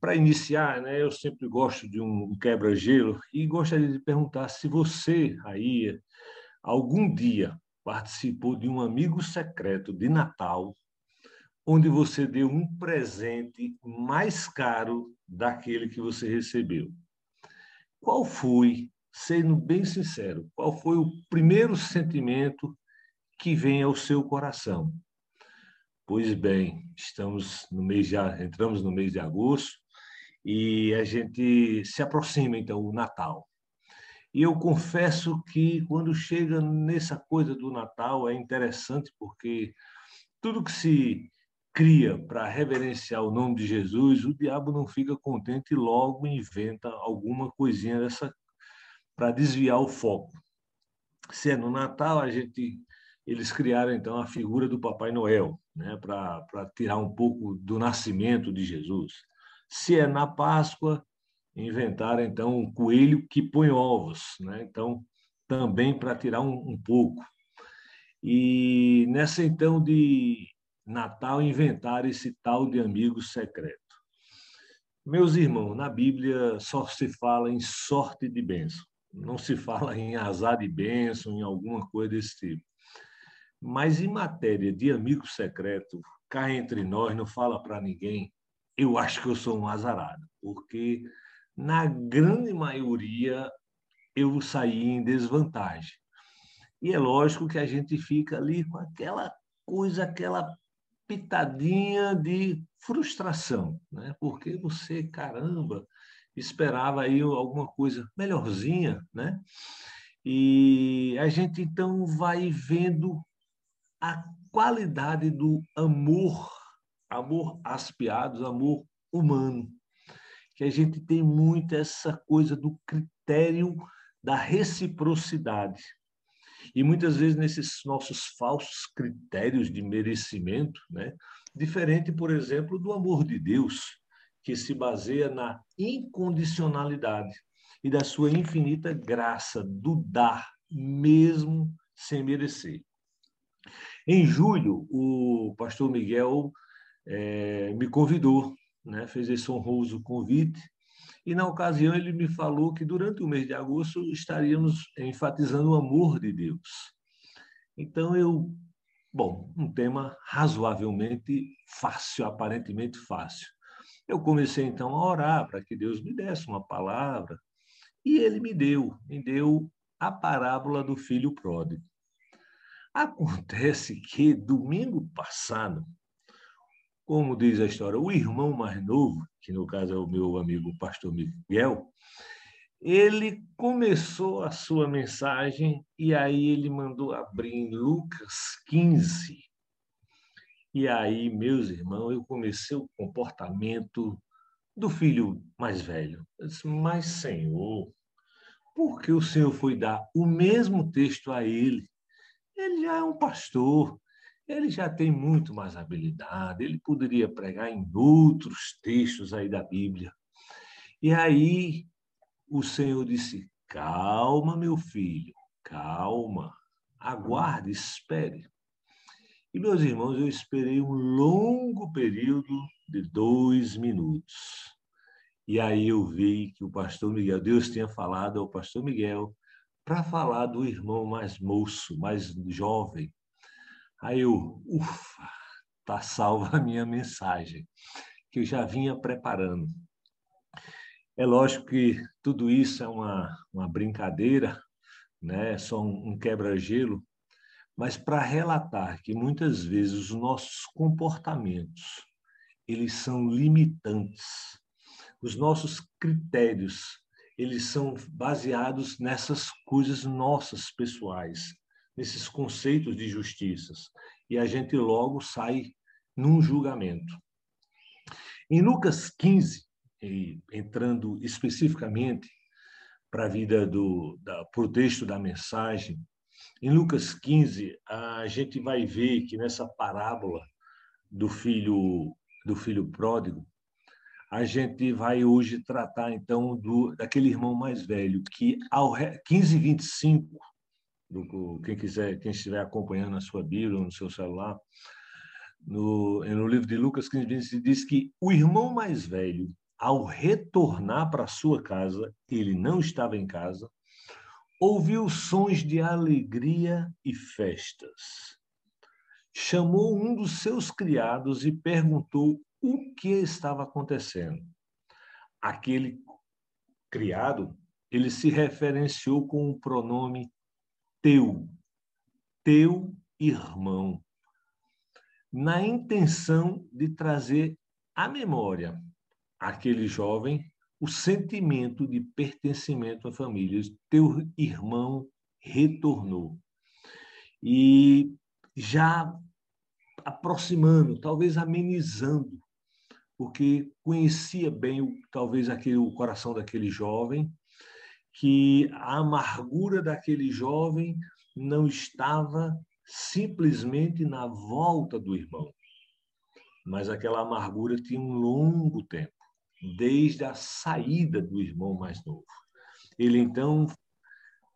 para iniciar, né, eu sempre gosto de um quebra-gelo e gostaria de perguntar se você aí algum dia participou de um amigo secreto de Natal, onde você deu um presente mais caro daquele que você recebeu. Qual foi, sendo bem sincero, qual foi o primeiro sentimento que vem ao seu coração? Pois bem, estamos no mês de, entramos no mês de agosto e a gente se aproxima então o Natal. E eu confesso que quando chega nessa coisa do Natal é interessante porque tudo que se cria para reverenciar o nome de Jesus, o diabo não fica contente e logo inventa alguma coisinha dessa para desviar o foco. Se é no Natal, a gente eles criaram então a figura do Papai Noel, né, para tirar um pouco do nascimento de Jesus. Se é na Páscoa, inventaram então um coelho que põe ovos, né? Então também para tirar um, um pouco. E nessa então de Natal inventaram esse tal de amigo secreto. Meus irmãos, na Bíblia só se fala em sorte de bênção, não se fala em azar de bênção, em alguma coisa desse tipo. Mas em matéria de amigo secreto, cá entre nós, não fala para ninguém, eu acho que eu sou um azarado, porque na grande maioria eu saí em desvantagem. E é lógico que a gente fica ali com aquela coisa, aquela pitadinha de frustração, né? Porque você, caramba, esperava aí alguma coisa melhorzinha, né? E a gente então vai vendo a qualidade do amor, amor aspiados, amor humano, que a gente tem muito essa coisa do critério da reciprocidade. E muitas vezes nesses nossos falsos critérios de merecimento, né? diferente, por exemplo, do amor de Deus, que se baseia na incondicionalidade e da sua infinita graça do dar, mesmo sem merecer. Em julho, o pastor Miguel é, me convidou, né, fez esse honroso convite, e na ocasião ele me falou que durante o mês de agosto estaríamos enfatizando o amor de Deus. Então eu, bom, um tema razoavelmente fácil, aparentemente fácil. Eu comecei então a orar para que Deus me desse uma palavra, e ele me deu, me deu a parábola do filho pródigo. Acontece que domingo passado, como diz a história, o irmão mais novo, que no caso é o meu amigo pastor Miguel, ele começou a sua mensagem e aí ele mandou abrir em Lucas 15. E aí, meus irmãos, eu comecei o comportamento do filho mais velho. Eu disse, mas Senhor, por que o Senhor foi dar o mesmo texto a ele ele já é um pastor, ele já tem muito mais habilidade, ele poderia pregar em outros textos aí da Bíblia. E aí o Senhor disse: Calma, meu filho, calma, aguarde, espere. E, meus irmãos, eu esperei um longo período de dois minutos. E aí eu vi que o pastor Miguel, Deus tinha falado ao pastor Miguel para falar do irmão mais moço, mais jovem. Aí eu, ufa, tá salva a minha mensagem, que eu já vinha preparando. É lógico que tudo isso é uma, uma brincadeira, né? É só um, um quebra-gelo, mas para relatar que muitas vezes os nossos comportamentos eles são limitantes. Os nossos critérios eles são baseados nessas coisas nossas pessoais, nesses conceitos de justiças. E a gente logo sai num julgamento. Em Lucas 15, entrando especificamente para a vida do para o texto da mensagem, em Lucas 15 a gente vai ver que nessa parábola do filho do filho pródigo a gente vai hoje tratar, então, do, daquele irmão mais velho, que ao 1525, do, quem quiser, quem estiver acompanhando a sua Bíblia ou no seu celular, no, no livro de Lucas 15, 20, diz que o irmão mais velho ao retornar para sua casa, ele não estava em casa, ouviu sons de alegria e festas. Chamou um dos seus criados e perguntou o que estava acontecendo. Aquele criado, ele se referenciou com o pronome teu, teu irmão, na intenção de trazer à memória aquele jovem o sentimento de pertencimento à família. Teu irmão retornou. E já aproximando, talvez amenizando, porque conhecia bem, talvez, aquele, o coração daquele jovem, que a amargura daquele jovem não estava simplesmente na volta do irmão, mas aquela amargura tinha um longo tempo desde a saída do irmão mais novo. Ele então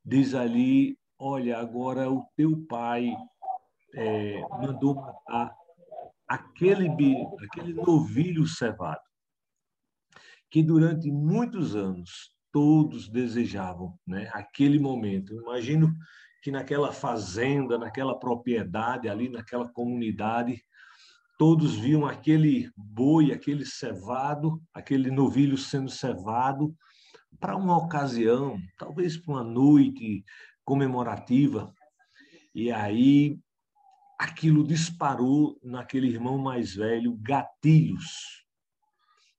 diz ali: Olha, agora o teu pai é, mandou matar aquele, aquele novilho cevado, que durante muitos anos todos desejavam, né? Aquele momento. imagino que naquela fazenda, naquela propriedade ali, naquela comunidade, todos viam aquele boi, aquele cevado, aquele novilho sendo cevado para uma ocasião, talvez para uma noite comemorativa. E aí aquilo disparou naquele irmão mais velho gatilhos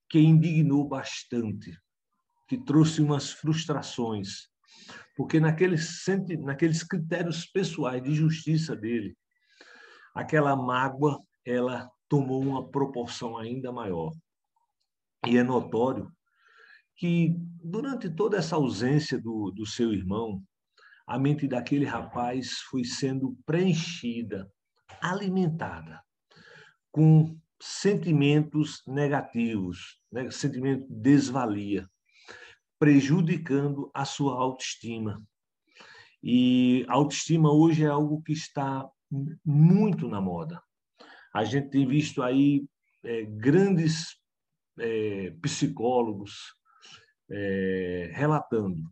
que indignou bastante, trouxe umas frustrações, porque naqueles, naqueles critérios pessoais de justiça dele, aquela mágoa ela tomou uma proporção ainda maior. E é notório que, durante toda essa ausência do, do seu irmão, a mente daquele rapaz foi sendo preenchida, alimentada, com sentimentos negativos, né? sentimento de desvalia, prejudicando a sua autoestima. E a autoestima hoje é algo que está muito na moda. A gente tem visto aí é, grandes é, psicólogos é, relatando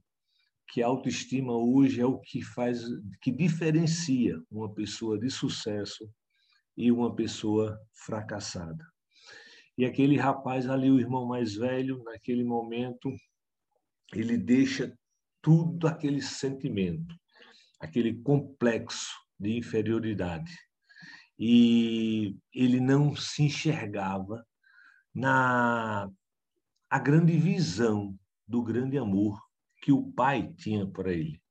que a autoestima hoje é o que faz, que diferencia uma pessoa de sucesso e uma pessoa fracassada. E aquele rapaz ali, o irmão mais velho, naquele momento, ele deixa tudo aquele sentimento, aquele complexo de inferioridade e ele não se enxergava na a grande visão do grande amor que o pai tinha para ele.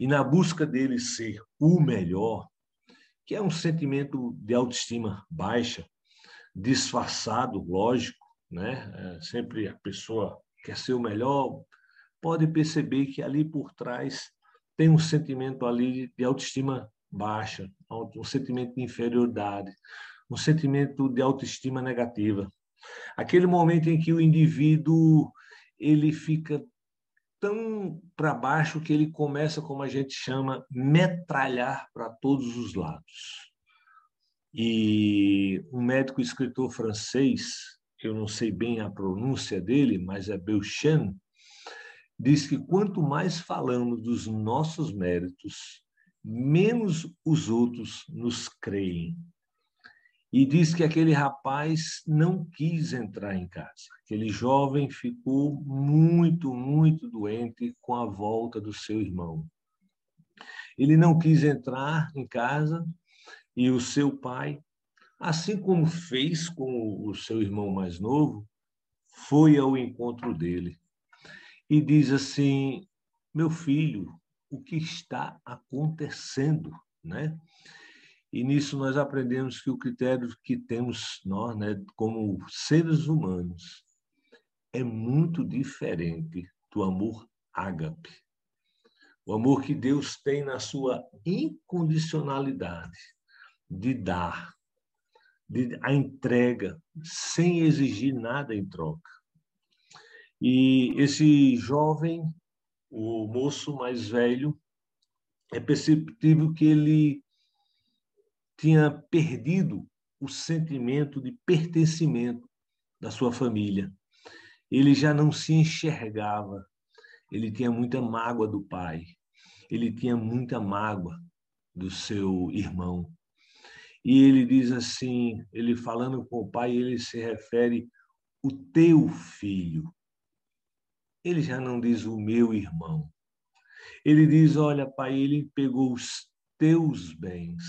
E na busca dele ser o melhor, que é um sentimento de autoestima baixa, disfarçado, lógico, né? É, sempre a pessoa quer ser o melhor, pode perceber que ali por trás tem um sentimento ali de autoestima baixa, um sentimento de inferioridade, um sentimento de autoestima negativa. Aquele momento em que o indivíduo ele fica tão para baixo que ele começa, como a gente chama, metralhar para todos os lados. E um médico escritor francês, eu não sei bem a pronúncia dele, mas é Belchan, diz que quanto mais falamos dos nossos méritos, menos os outros nos creem. E diz que aquele rapaz não quis entrar em casa. Aquele jovem ficou muito, muito doente com a volta do seu irmão. Ele não quis entrar em casa e o seu pai, assim como fez com o seu irmão mais novo, foi ao encontro dele e diz assim: Meu filho, o que está acontecendo, né? E nisso nós aprendemos que o critério que temos nós, né, como seres humanos, é muito diferente do amor ágape. O amor que Deus tem na sua incondicionalidade de dar, de a entrega sem exigir nada em troca. E esse jovem o moço mais velho, é perceptível que ele tinha perdido o sentimento de pertencimento da sua família. Ele já não se enxergava. Ele tinha muita mágoa do pai. Ele tinha muita mágoa do seu irmão. E ele diz assim, ele falando com o pai, ele se refere o teu filho. Ele já não diz o meu irmão. Ele diz: Olha, pai, ele pegou os teus bens.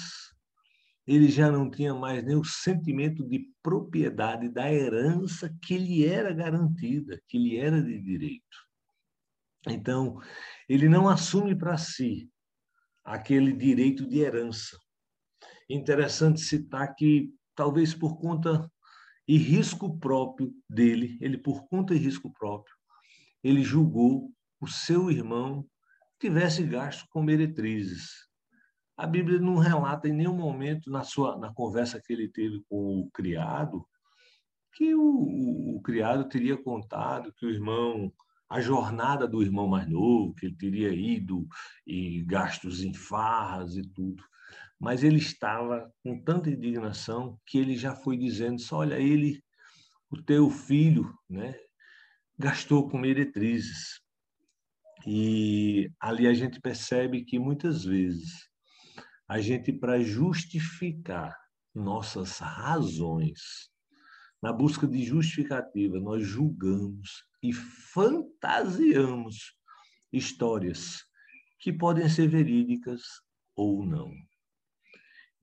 Ele já não tinha mais nem o sentimento de propriedade da herança que lhe era garantida, que lhe era de direito. Então, ele não assume para si aquele direito de herança. Interessante citar que, talvez por conta e risco próprio dele, ele por conta e risco próprio, ele julgou o seu irmão tivesse gasto com meretrizes. A Bíblia não relata em nenhum momento na sua na conversa que ele teve com o criado que o, o, o criado teria contado que o irmão a jornada do irmão mais novo, que ele teria ido e gastos em farras e tudo. Mas ele estava com tanta indignação que ele já foi dizendo: só olha, ele, o teu filho, né, gastou com meretrizes. E ali a gente percebe que muitas vezes a gente, para justificar nossas razões, na busca de justificativa, nós julgamos e fantasiamos histórias que podem ser verídicas ou não.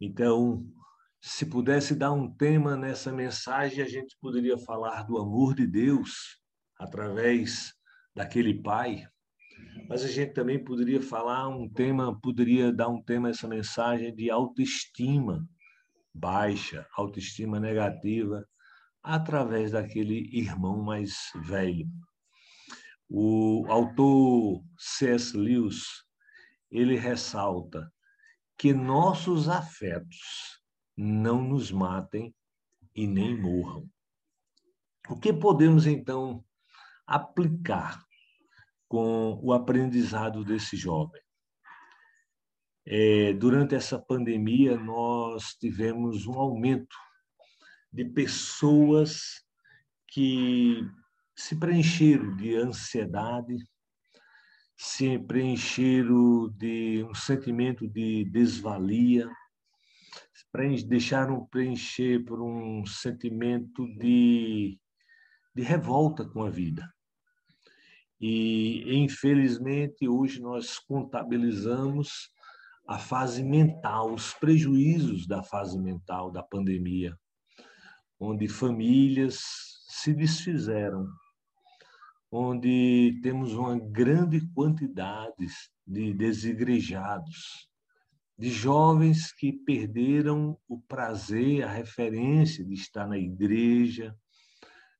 Então, se pudesse dar um tema nessa mensagem, a gente poderia falar do amor de Deus através daquele pai, mas a gente também poderia falar um tema, poderia dar um tema essa mensagem de autoestima baixa, autoestima negativa, através daquele irmão mais velho. O autor C.S. Lewis, ele ressalta que nossos afetos não nos matem e nem morram. O que podemos então aplicar com o aprendizado desse jovem? É, durante essa pandemia, nós tivemos um aumento de pessoas que se preencheram de ansiedade, se preencheram de um sentimento de desvalia, deixaram preencher por um sentimento de, de revolta com a vida. E, infelizmente, hoje nós contabilizamos a fase mental, os prejuízos da fase mental da pandemia onde famílias se desfizeram, onde temos uma grande quantidade de desigrejados, de jovens que perderam o prazer, a referência de estar na igreja,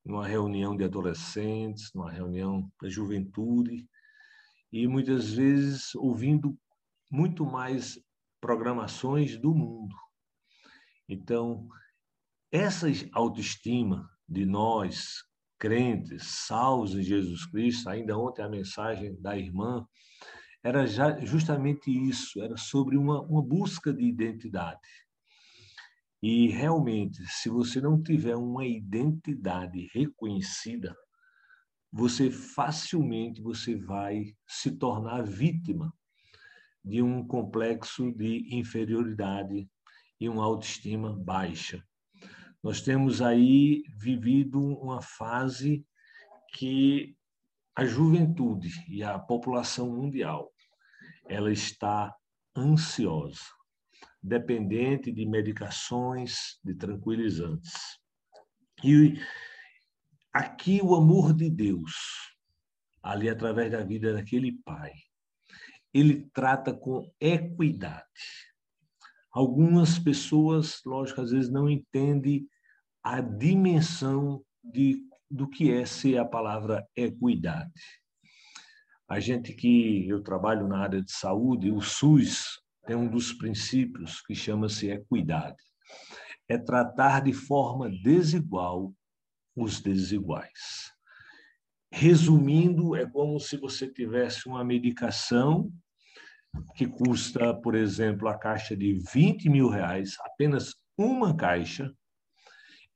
numa reunião de adolescentes, numa reunião da juventude, e muitas vezes ouvindo muito mais programações do mundo. Então, essa autoestima de nós, crentes, salvos em Jesus Cristo, ainda ontem a mensagem da irmã, era já justamente isso, era sobre uma, uma busca de identidade. E realmente, se você não tiver uma identidade reconhecida, você facilmente você vai se tornar vítima de um complexo de inferioridade e uma autoestima baixa. Nós temos aí vivido uma fase que a juventude e a população mundial ela está ansiosa, dependente de medicações, de tranquilizantes. E aqui o amor de Deus, ali através da vida daquele pai, ele trata com equidade. Algumas pessoas, lógico, às vezes não entendem a dimensão de, do que é ser a palavra equidade. A gente que eu trabalho na área de saúde, o SUS tem um dos princípios que chama-se equidade. É tratar de forma desigual os desiguais. Resumindo, é como se você tivesse uma medicação que custa, por exemplo, a caixa de 20 mil reais, apenas uma caixa,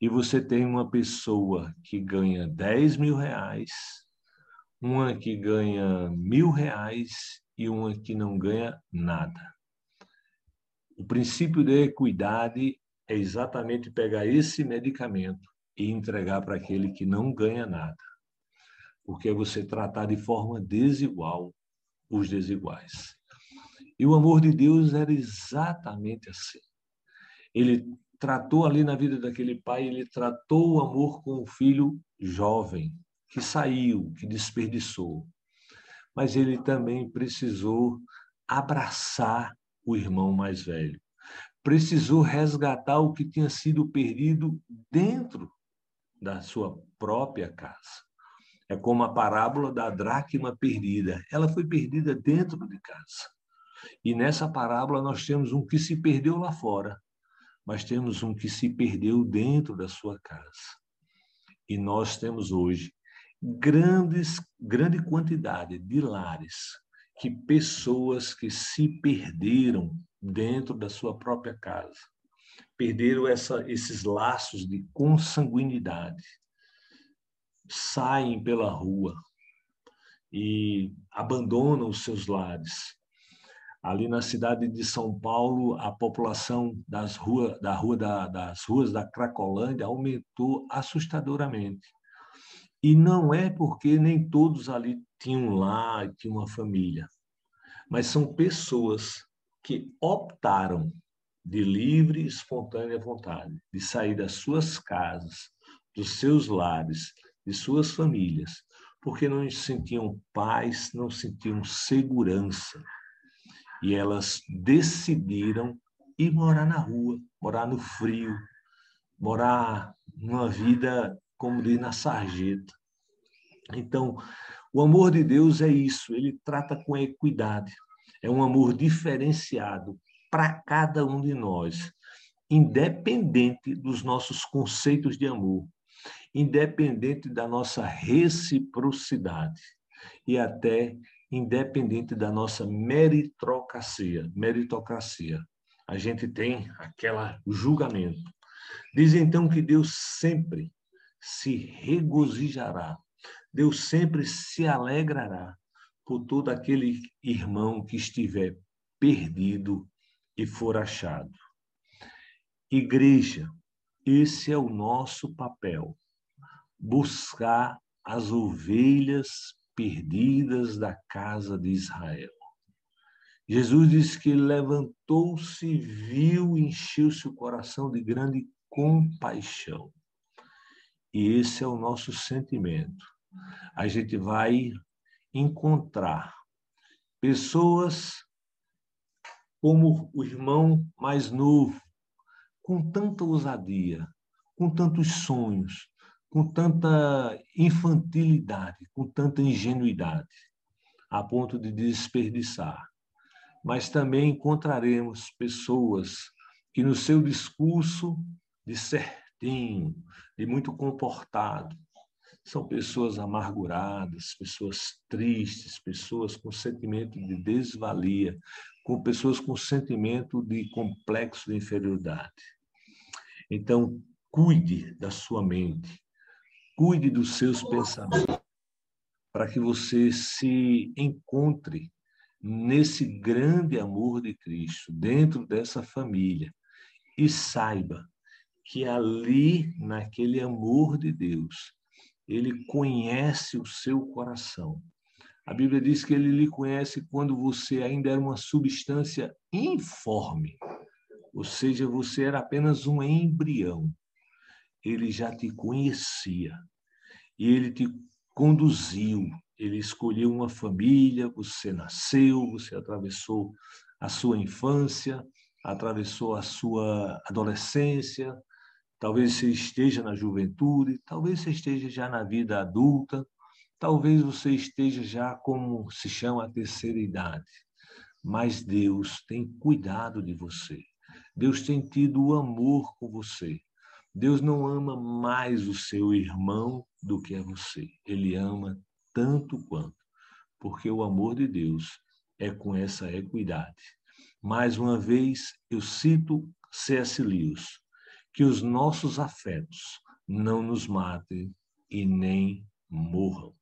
e você tem uma pessoa que ganha 10 mil reais, uma que ganha mil reais e uma que não ganha nada. O princípio da equidade é exatamente pegar esse medicamento e entregar para aquele que não ganha nada. Porque é você tratar de forma desigual os desiguais. E o amor de Deus era exatamente assim. Ele tratou ali na vida daquele pai, ele tratou o amor com o filho jovem, que saiu, que desperdiçou. Mas ele também precisou abraçar o irmão mais velho. Precisou resgatar o que tinha sido perdido dentro da sua própria casa. É como a parábola da dracma perdida. Ela foi perdida dentro de casa. E nessa parábola nós temos um que se perdeu lá fora, mas temos um que se perdeu dentro da sua casa. E nós temos hoje grandes, grande quantidade de lares que pessoas que se perderam dentro da sua própria casa, perderam essa, esses laços de consanguinidade, saem pela rua e abandonam os seus lares. Ali na cidade de São Paulo, a população das rua, da rua da, das ruas da Cracolândia aumentou assustadoramente. E não é porque nem todos ali tinham lá, tinham uma família, mas são pessoas que optaram de livre e espontânea vontade de sair das suas casas, dos seus lares, de suas famílias, porque não sentiam paz, não sentiam segurança. E elas decidiram ir morar na rua, morar no frio, morar numa vida como diz na sarjeta. Então, o amor de Deus é isso, ele trata com equidade. É um amor diferenciado para cada um de nós, independente dos nossos conceitos de amor, independente da nossa reciprocidade e até independente da nossa meritocracia. Meritocracia. A gente tem aquele julgamento. Diz então que Deus sempre se regozijará. Deus sempre se alegrará por todo aquele irmão que estiver perdido e for achado. Igreja, esse é o nosso papel. Buscar as ovelhas perdidas da casa de Israel. Jesus disse que levantou-se, viu, encheu-se o coração de grande compaixão. E esse é o nosso sentimento. A gente vai encontrar pessoas como o irmão mais novo, com tanta ousadia, com tantos sonhos, com tanta infantilidade, com tanta ingenuidade, a ponto de desperdiçar. Mas também encontraremos pessoas que no seu discurso de certinho, e muito comportado. São pessoas amarguradas, pessoas tristes, pessoas com sentimento de desvalia, com pessoas com sentimento de complexo de inferioridade. Então, cuide da sua mente, cuide dos seus pensamentos, para que você se encontre nesse grande amor de Cristo, dentro dessa família, e saiba que ali, naquele amor de Deus, ele conhece o seu coração. A Bíblia diz que ele lhe conhece quando você ainda era uma substância informe, ou seja, você era apenas um embrião. Ele já te conhecia e ele te conduziu. Ele escolheu uma família, você nasceu, você atravessou a sua infância, atravessou a sua adolescência, Talvez você esteja na juventude, talvez você esteja já na vida adulta, talvez você esteja já como se chama a terceira idade. Mas Deus tem cuidado de você. Deus tem tido o amor com você. Deus não ama mais o seu irmão do que a você. Ele ama tanto quanto, porque o amor de Deus é com essa equidade. Mais uma vez, eu cito C.S. Lewis que os nossos afetos não nos matem e nem morram.